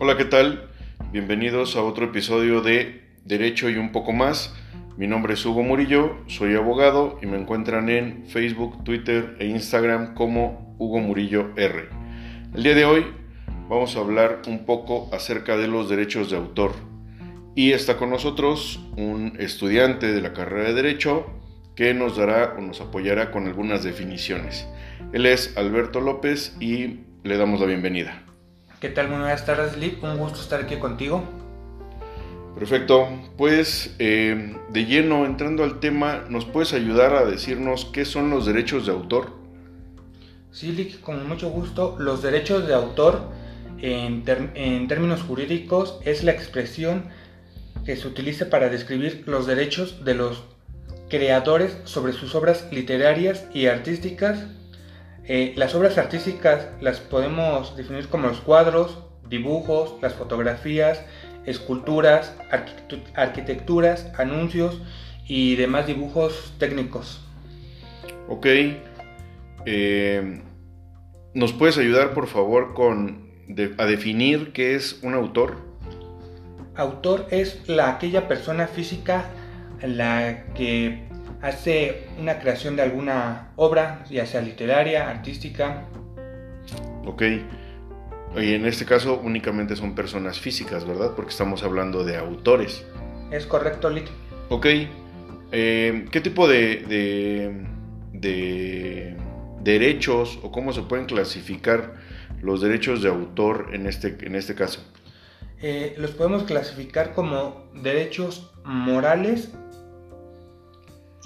Hola, ¿qué tal? Bienvenidos a otro episodio de Derecho y un poco más. Mi nombre es Hugo Murillo, soy abogado y me encuentran en Facebook, Twitter e Instagram como Hugo Murillo R. El día de hoy vamos a hablar un poco acerca de los derechos de autor. Y está con nosotros un estudiante de la carrera de Derecho que nos dará o nos apoyará con algunas definiciones. Él es Alberto López y le damos la bienvenida. ¿Qué tal? Muy buenas tardes, Lip. Un gusto estar aquí contigo. Perfecto. Pues eh, de lleno, entrando al tema, ¿nos puedes ayudar a decirnos qué son los derechos de autor? Sí, Lick, con mucho gusto. Los derechos de autor, en, en términos jurídicos, es la expresión que se utiliza para describir los derechos de los creadores sobre sus obras literarias y artísticas eh, las obras artísticas las podemos definir como los cuadros, dibujos, las fotografías, esculturas, arquitecturas, anuncios y demás dibujos técnicos. Ok. Eh, ¿Nos puedes ayudar por favor con a definir qué es un autor? Autor es la aquella persona física la que hace una creación de alguna obra, ya sea literaria, artística. Ok. Y en este caso únicamente son personas físicas, ¿verdad? Porque estamos hablando de autores. Es correcto, Lick. Ok. Eh, ¿Qué tipo de, de, derechos o cómo se pueden clasificar los derechos de autor en este, en este caso? Eh, los podemos clasificar como derechos morales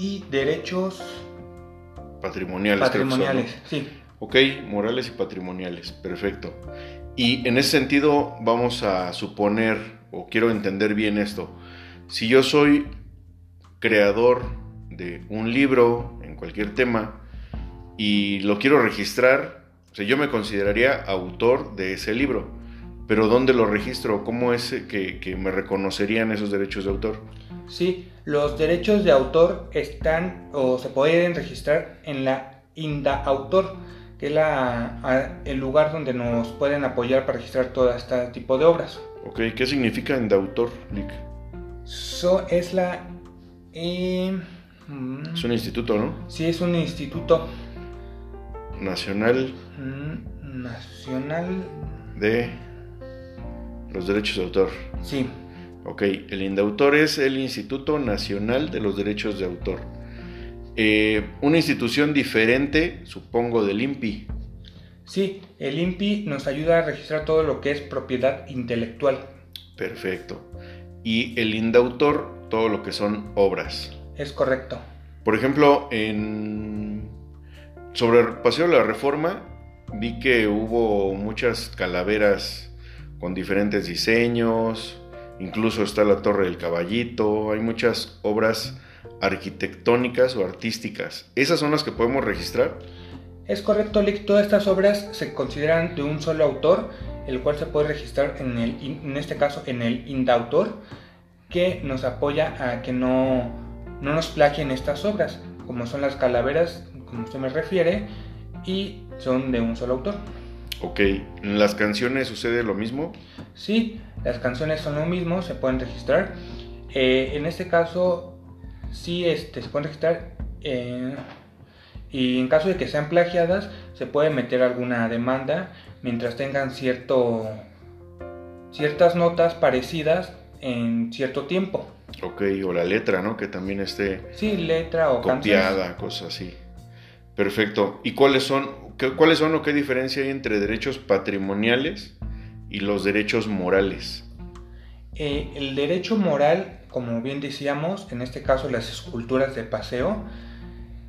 y derechos patrimoniales. Patrimoniales, sí. Ok, morales y patrimoniales, perfecto. Y en ese sentido vamos a suponer, o quiero entender bien esto, si yo soy creador de un libro en cualquier tema y lo quiero registrar, o sea, yo me consideraría autor de ese libro, pero ¿dónde lo registro? ¿Cómo es que, que me reconocerían esos derechos de autor? Sí, los derechos de autor están o se pueden registrar en la INDA Autor, que es la, el lugar donde nos pueden apoyar para registrar todo este tipo de obras. Ok, ¿qué significa INDA Autor, Lick? So, es la... Eh, es un instituto, ¿no? Sí, es un instituto. Nacional. Mm, nacional. De los derechos de autor. Sí. Ok, el INDAUTOR es el Instituto Nacional de los Derechos de Autor. Eh, una institución diferente, supongo, del INPI. Sí, el INPI nos ayuda a registrar todo lo que es propiedad intelectual. Perfecto. Y el INDAUTOR, todo lo que son obras. Es correcto. Por ejemplo, en... sobre el Paseo de la Reforma, vi que hubo muchas calaveras con diferentes diseños, Incluso está la Torre del Caballito, hay muchas obras arquitectónicas o artísticas. ¿Esas son las que podemos registrar? Es correcto, Lick. Todas estas obras se consideran de un solo autor, el cual se puede registrar en, el, en este caso en el INDAUTOR, que nos apoya a que no, no nos plagien estas obras, como son las calaveras, como usted me refiere, y son de un solo autor. Ok, ¿en las canciones sucede lo mismo? Sí, las canciones son lo mismo, se pueden registrar. Eh, en este caso, sí este, se pueden registrar. Eh, y en caso de que sean plagiadas, se puede meter alguna demanda mientras tengan cierto, ciertas notas parecidas en cierto tiempo. Ok, o la letra, ¿no? Que también esté sí, letra o copiada, cosas así. Perfecto. ¿Y cuáles son ¿Cuáles son o qué diferencia hay entre derechos patrimoniales y los derechos morales? Eh, el derecho moral, como bien decíamos, en este caso las esculturas de paseo,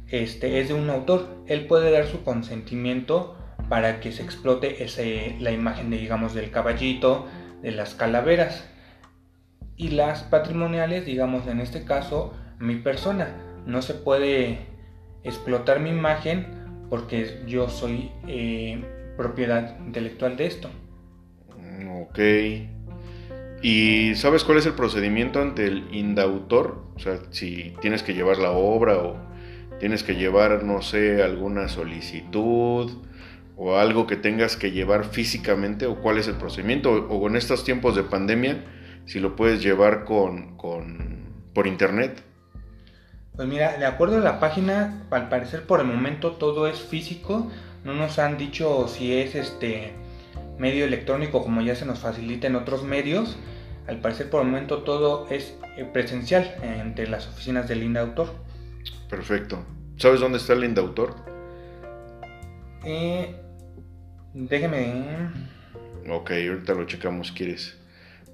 este, es de un autor. Él puede dar su consentimiento para que se explote ese, la imagen digamos, del caballito, de las calaveras. Y las patrimoniales, digamos, en este caso, mi persona. No se puede explotar mi imagen porque yo soy eh, propiedad intelectual de esto. Ok. ¿Y sabes cuál es el procedimiento ante el indautor? O sea, si tienes que llevar la obra o tienes que llevar, no sé, alguna solicitud o algo que tengas que llevar físicamente o cuál es el procedimiento o, en estos tiempos de pandemia si lo puedes llevar con, por internet. Pues mira, de acuerdo a la página, al parecer por el momento todo es físico. No nos han dicho si es este medio electrónico como ya se nos facilita en otros medios. Al parecer por el momento todo es eh, presencial entre las oficinas del INDAUTOR. Perfecto. ¿Sabes dónde está el INDAUTOR? Eh, déjeme. Ok, ahorita lo checamos, ¿quieres?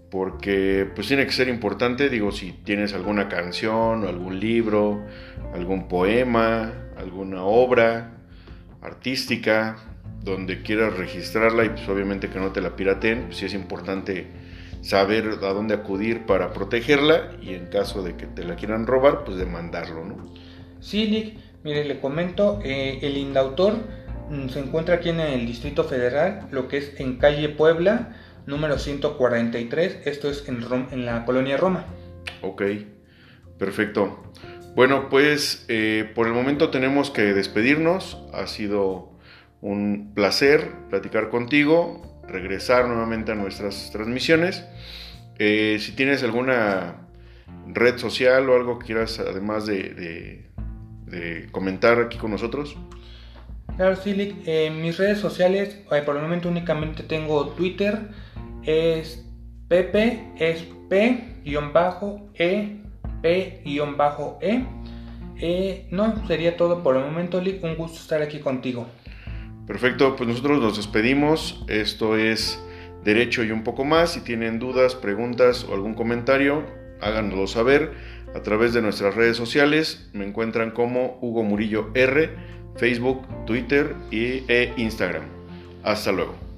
Porque pues tiene que ser importante, digo, si tienes alguna canción, algún libro, algún poema, alguna obra artística, donde quieras registrarla y pues obviamente que no te la pirateen, pues sí es importante saber a dónde acudir para protegerla y en caso de que te la quieran robar, pues demandarlo, ¿no? Sí, Nick, mire, le comento, eh, el indautor mm, se encuentra aquí en el Distrito Federal, lo que es en calle Puebla, número 143, esto es en, en la colonia Roma. Ok, perfecto. Bueno, pues eh, por el momento tenemos que despedirnos, ha sido un placer platicar contigo, regresar nuevamente a nuestras transmisiones. Eh, si tienes alguna red social o algo que quieras, además de, comentar aquí con nosotros. Claro, sí, En mis redes sociales, eh, por el momento únicamente tengo Twitter, es Pepe, es P-E, P-E. Eh, no, sería todo por el momento, Lick. Un gusto estar aquí contigo. Perfecto, pues nosotros nos despedimos. Esto es Derecho y un poco más. Si tienen dudas, preguntas o algún comentario, háganoslo saber a través de nuestras redes sociales. Me encuentran como Hugo Murillo R, Facebook, Twitter y, e Instagram. Hasta luego.